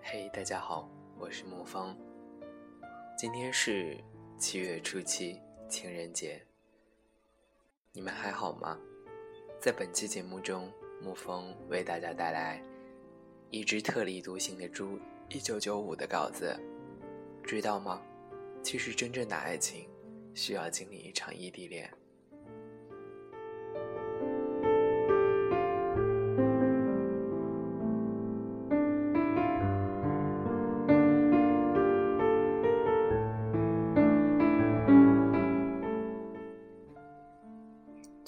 嘿，大家好，我是沐风。今天是七月初七，情人节。你们还好吗？在本期节目中，沐风为大家带来《一只特立独行的猪》一九九五的稿子。知道吗？其实真正的爱情，需要经历一场异地恋。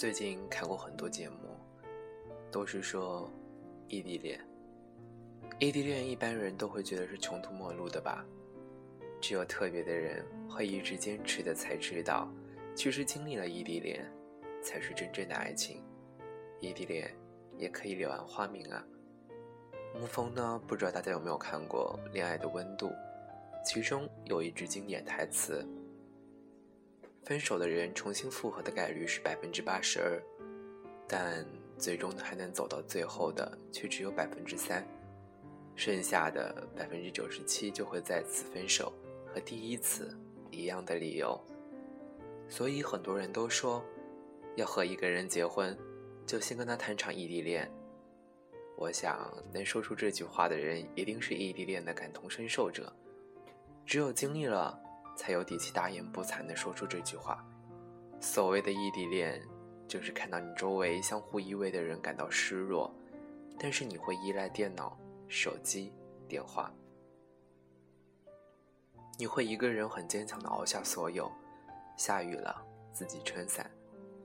最近看过很多节目，都是说异地恋。异地恋一般人都会觉得是穷途末路的吧？只有特别的人会一直坚持的，才知道，其实经历了异地恋，才是真正的爱情。异地恋也可以柳暗花明啊。沐风呢，不知道大家有没有看过《恋爱的温度》，其中有一句经典台词。分手的人重新复合的概率是百分之八十二，但最终还能走到最后的却只有百分之三，剩下的百分之九十七就会再次分手，和第一次一样的理由。所以很多人都说，要和一个人结婚，就先跟他谈场异地恋。我想能说出这句话的人，一定是异地恋的感同身受者，只有经历了。才有底气大言不惭地说出这句话。所谓的异地恋，就是看到你周围相互依偎的人感到失落，但是你会依赖电脑、手机、电话。你会一个人很坚强地熬下所有，下雨了自己撑伞，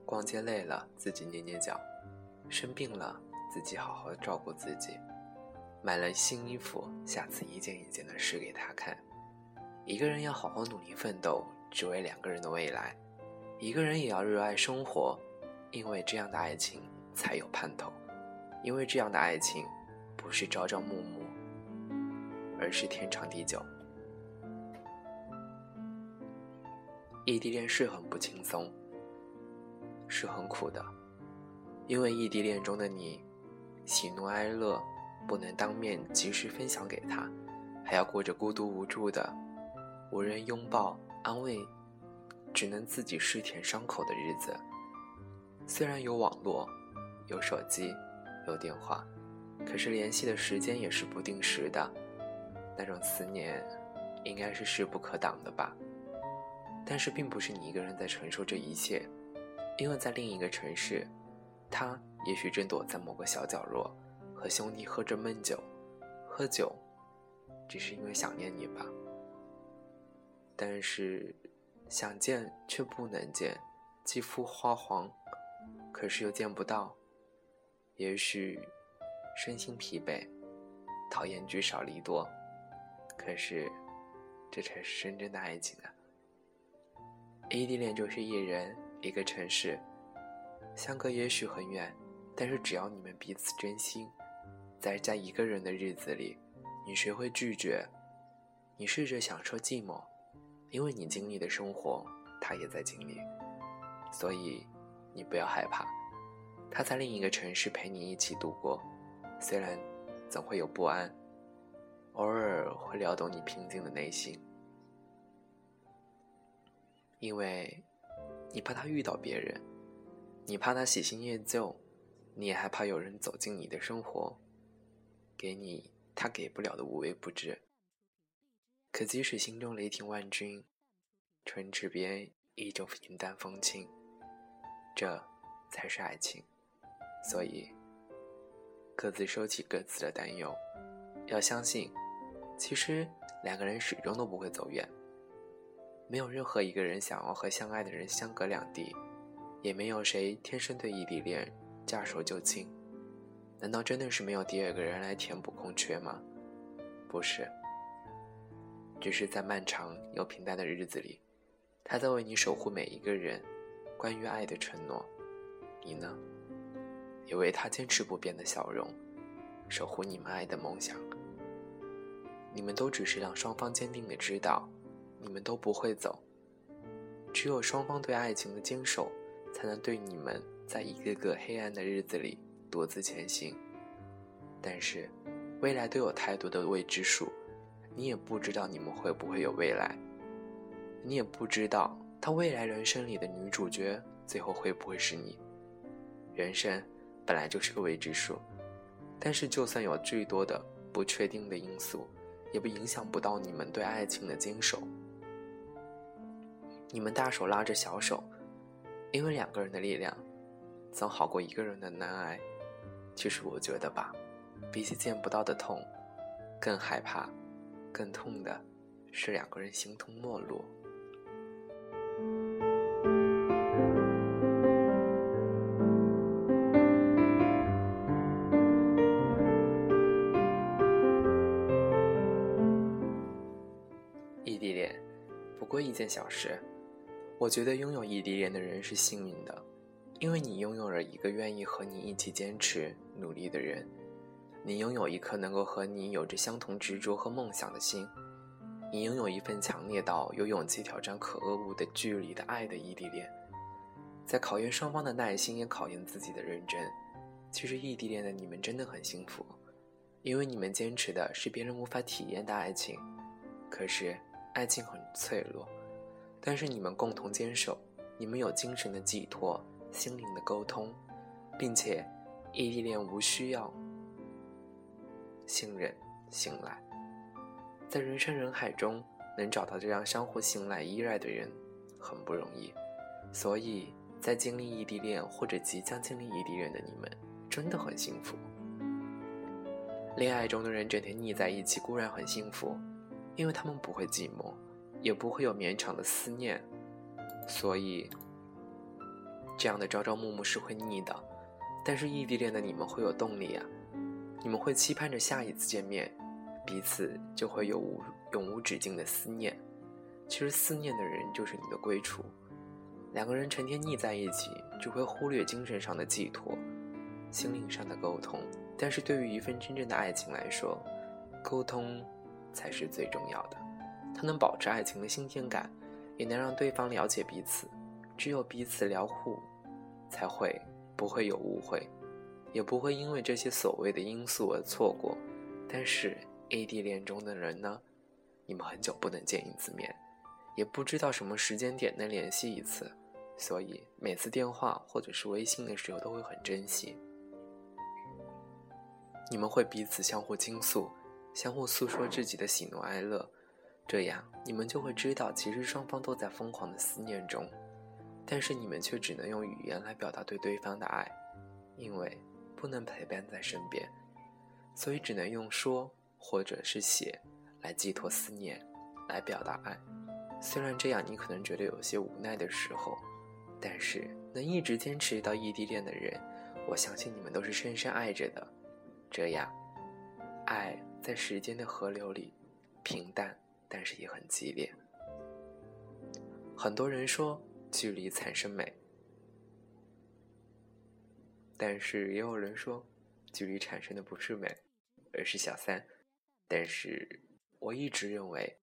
逛街累了自己捏捏脚，生病了自己好好照顾自己，买了新衣服，下次一件一件的试给他看。一个人要好好努力奋斗，只为两个人的未来；一个人也要热爱生活，因为这样的爱情才有盼头。因为这样的爱情，不是朝朝暮暮，而是天长地久。异地恋是很不轻松，是很苦的，因为异地恋中的你，喜怒哀乐不能当面及时分享给他，还要过着孤独无助的。无人拥抱安慰，只能自己试舔伤口的日子。虽然有网络，有手机，有电话，可是联系的时间也是不定时的。那种思念，应该是势不可挡的吧？但是并不是你一个人在承受这一切，因为在另一个城市，他也许正躲在某个小角落，和兄弟喝着闷酒。喝酒，只是因为想念你吧。但是，想见却不能见，肌肤花黄，可是又见不到。也许，身心疲惫，讨厌聚少离多，可是，这才是真正的爱情啊！异地恋就是一人一个城市，相隔也许很远，但是只要你们彼此真心，在在一个人的日子里，你学会拒绝，你试着享受寂寞。因为你经历的生活，他也在经历，所以你不要害怕，他在另一个城市陪你一起度过，虽然总会有不安，偶尔会撩动你平静的内心，因为你怕他遇到别人，你怕他喜新厌旧，你也害怕有人走进你的生活，给你他给不了的无微不至。可即使心中雷霆万钧，唇齿边依旧云淡风轻，这才是爱情。所以，各自收起各自的担忧，要相信，其实两个人始终都不会走远。没有任何一个人想要和相爱的人相隔两地，也没有谁天生对异地恋驾手就擒。难道真的是没有第二个人来填补空缺吗？不是。只是在漫长又平淡的日子里，他在为你守护每一个人。关于爱的承诺，你呢？也为他坚持不变的笑容，守护你们爱的梦想。你们都只是让双方坚定的知道，你们都不会走。只有双方对爱情的坚守，才能对你们在一个个黑暗的日子里独自前行。但是，未来都有太多的未知数，你也不知道你们会不会有未来，你也不知道他未来人生里的女主角最后会不会是你。人生本来就是个未知数，但是就算有最多的不确定的因素。也不影响不到你们对爱情的坚守。你们大手拉着小手，因为两个人的力量，总好过一个人的难挨。其实我觉得吧，比起见不到的痛，更害怕、更痛的是两个人形同陌路。异地恋不过一件小事，我觉得拥有异地恋的人是幸运的，因为你拥有了一个愿意和你一起坚持努力的人，你拥有一颗能够和你有着相同执着和梦想的心，你拥有一份强烈到有勇气挑战可恶物的距离的爱的异地恋，在考验双方的耐心，也考验自己的认真。其实异地恋的你们真的很幸福，因为你们坚持的是别人无法体验的爱情，可是爱情很脆弱。但是你们共同坚守，你们有精神的寄托，心灵的沟通，并且异地恋无需要信任、信赖，在人山人海中能找到这样相互信赖、依赖的人，很不容易。所以在经历异地恋或者即将经历异地恋的你们，真的很幸福。恋爱中的人整天腻在一起固然很幸福，因为他们不会寂寞。也不会有绵长的思念，所以这样的朝朝暮暮是会腻的。但是异地恋的你们会有动力啊，你们会期盼着下一次见面，彼此就会有无永无止境的思念。其实思念的人就是你的归处。两个人成天腻在一起，只会忽略精神上的寄托，心灵上的沟通。但是对于一份真正的爱情来说，沟通才是最重要的。它能保持爱情的新鲜感，也能让对方了解彼此。只有彼此聊互，才会不会有误会，也不会因为这些所谓的因素而错过。但是异地恋中的人呢？你们很久不能见一次面，也不知道什么时间点能联系一次，所以每次电话或者是微信的时候都会很珍惜。你们会彼此相互倾诉，相互诉说自己的喜怒哀乐。这样，你们就会知道，其实双方都在疯狂的思念中，但是你们却只能用语言来表达对对方的爱，因为不能陪伴在身边，所以只能用说或者是写来寄托思念，来表达爱。虽然这样你可能觉得有些无奈的时候，但是能一直坚持到异地恋的人，我相信你们都是深深爱着的。这样，爱在时间的河流里平淡。但是也很激烈。很多人说距离产生美，但是也有人说距离产生的不是美，而是小三。但是我一直认为，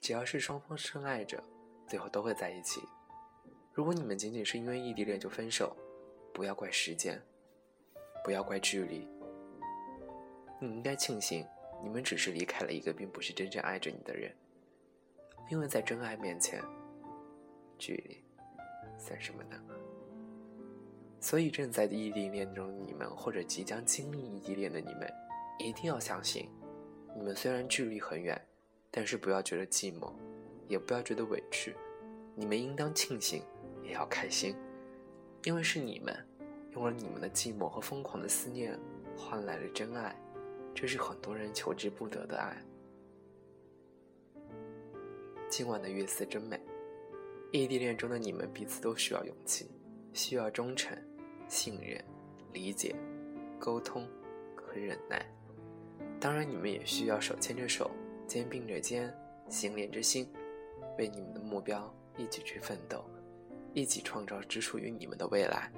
只要是双方深爱着，最后都会在一起。如果你们仅仅是因为异地恋就分手，不要怪时间，不要怪距离，你应该庆幸。你们只是离开了一个并不是真正爱着你的人，因为在真爱面前，距离算什么呢？所以正在异地恋中的你们，或者即将经历异地恋的你们，一定要相信，你们虽然距离很远，但是不要觉得寂寞，也不要觉得委屈，你们应当庆幸，也要开心，因为是你们用了你们的寂寞和疯狂的思念，换来了真爱。这是很多人求之不得的爱。今晚的月色真美，异地恋中的你们彼此都需要勇气，需要忠诚、信任、理解、沟通和忍耐。当然，你们也需要手牵着手，肩并着肩，心连着心，为你们的目标一起去奋斗，一起创造只属于你们的未来。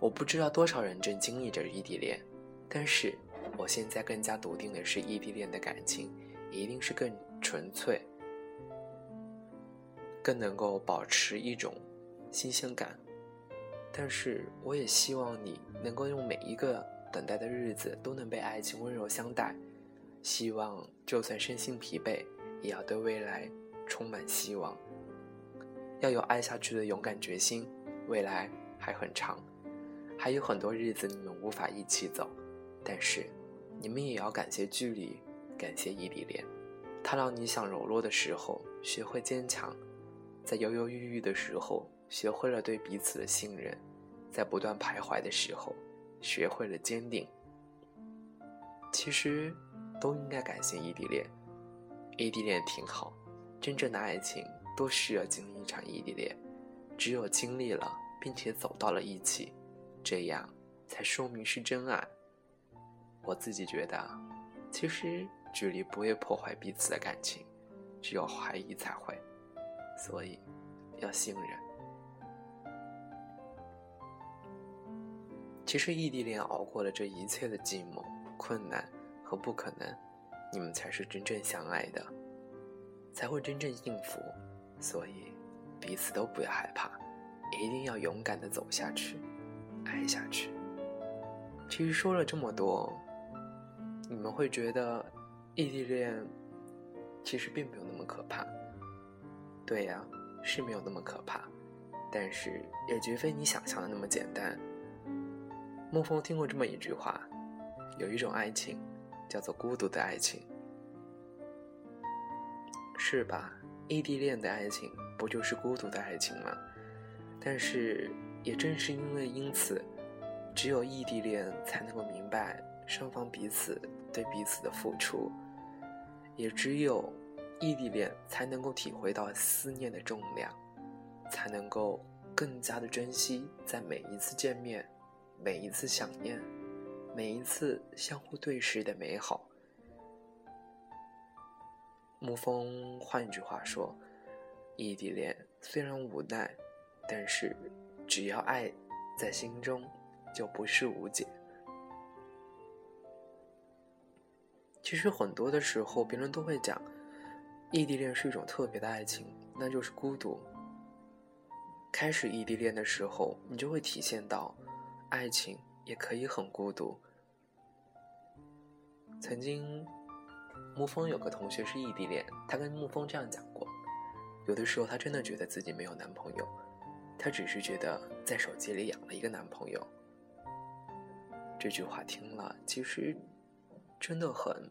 我不知道多少人正经历着异地恋，但是我现在更加笃定的是，异地恋的感情一定是更纯粹，更能够保持一种新鲜感。但是，我也希望你能够用每一个等待的日子都能被爱情温柔相待。希望就算身心疲惫，也要对未来充满希望。要有爱下去的勇敢决心。未来还很长。还有很多日子你们无法一起走，但是你们也要感谢距离，感谢异地恋，它让你想柔弱的时候学会坚强，在犹犹豫豫的时候学会了对彼此的信任，在不断徘徊的时候学会了坚定。其实都应该感谢异地恋，异地恋挺好，真正的爱情都需要经历一场异地恋，只有经历了并且走到了一起。这样才说明是真爱。我自己觉得，其实距离不会破坏彼此的感情，只有怀疑才会。所以，要信任。其实异地恋熬过了这一切的寂寞、困难和不可能，你们才是真正相爱的，才会真正幸福。所以，彼此都不要害怕，一定要勇敢的走下去。爱下去。其实说了这么多，你们会觉得异地恋其实并没有那么可怕。对呀，是没有那么可怕，但是也绝非你想象的那么简单。沐风听过这么一句话：有一种爱情叫做孤独的爱情，是吧？异地恋的爱情不就是孤独的爱情吗？但是。也正是因为因此，只有异地恋才能够明白双方彼此对彼此的付出，也只有异地恋才能够体会到思念的重量，才能够更加的珍惜在每一次见面、每一次想念、每一次相互对视的美好。沐风，换句话说，异地恋虽然无奈，但是。只要爱在心中，就不是无解。其实很多的时候，别人都会讲，异地恋是一种特别的爱情，那就是孤独。开始异地恋的时候，你就会体现到，爱情也可以很孤独。曾经，沐风有个同学是异地恋，他跟沐风这样讲过，有的时候他真的觉得自己没有男朋友。他只是觉得在手机里养了一个男朋友。这句话听了，其实真的很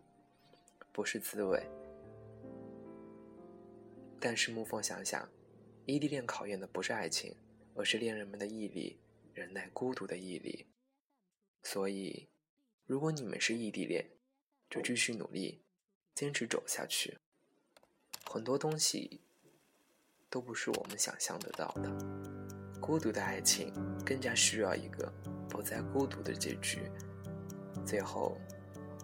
不是滋味。但是沐风想想，异地恋考验的不是爱情，而是恋人们的毅力，忍耐孤独的毅力。所以，如果你们是异地恋，就继续努力，坚持走下去。很多东西。都不是我们想象得到的。孤独的爱情更加需要一个不再孤独的结局。最后，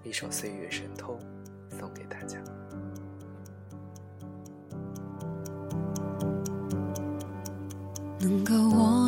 一首《岁月神偷》送给大家。能够握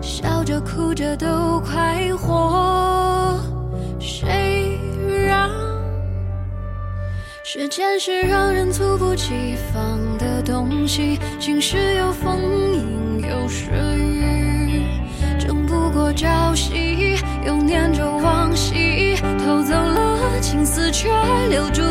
笑着哭着都快活。谁让时间是让人猝不及防的东西？晴时有风，阴有时雨，争不过。朝夕又念着往昔，偷走了青丝，却留住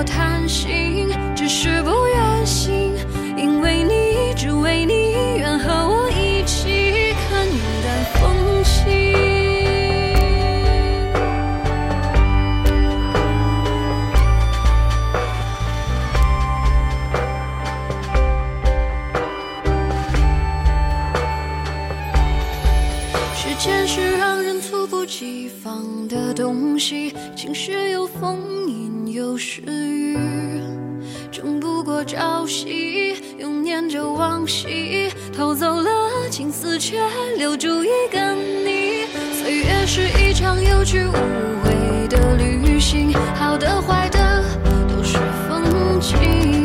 我贪心，只是不愿醒，因为你，只为你愿和我一起看淡风轻。时间是让人猝不及防的东西，晴时有风，阴有时雨。朝夕，又念着往昔，偷走了青丝，却留住一个你。岁月是一场有去无回的旅行，好的坏的都是风景，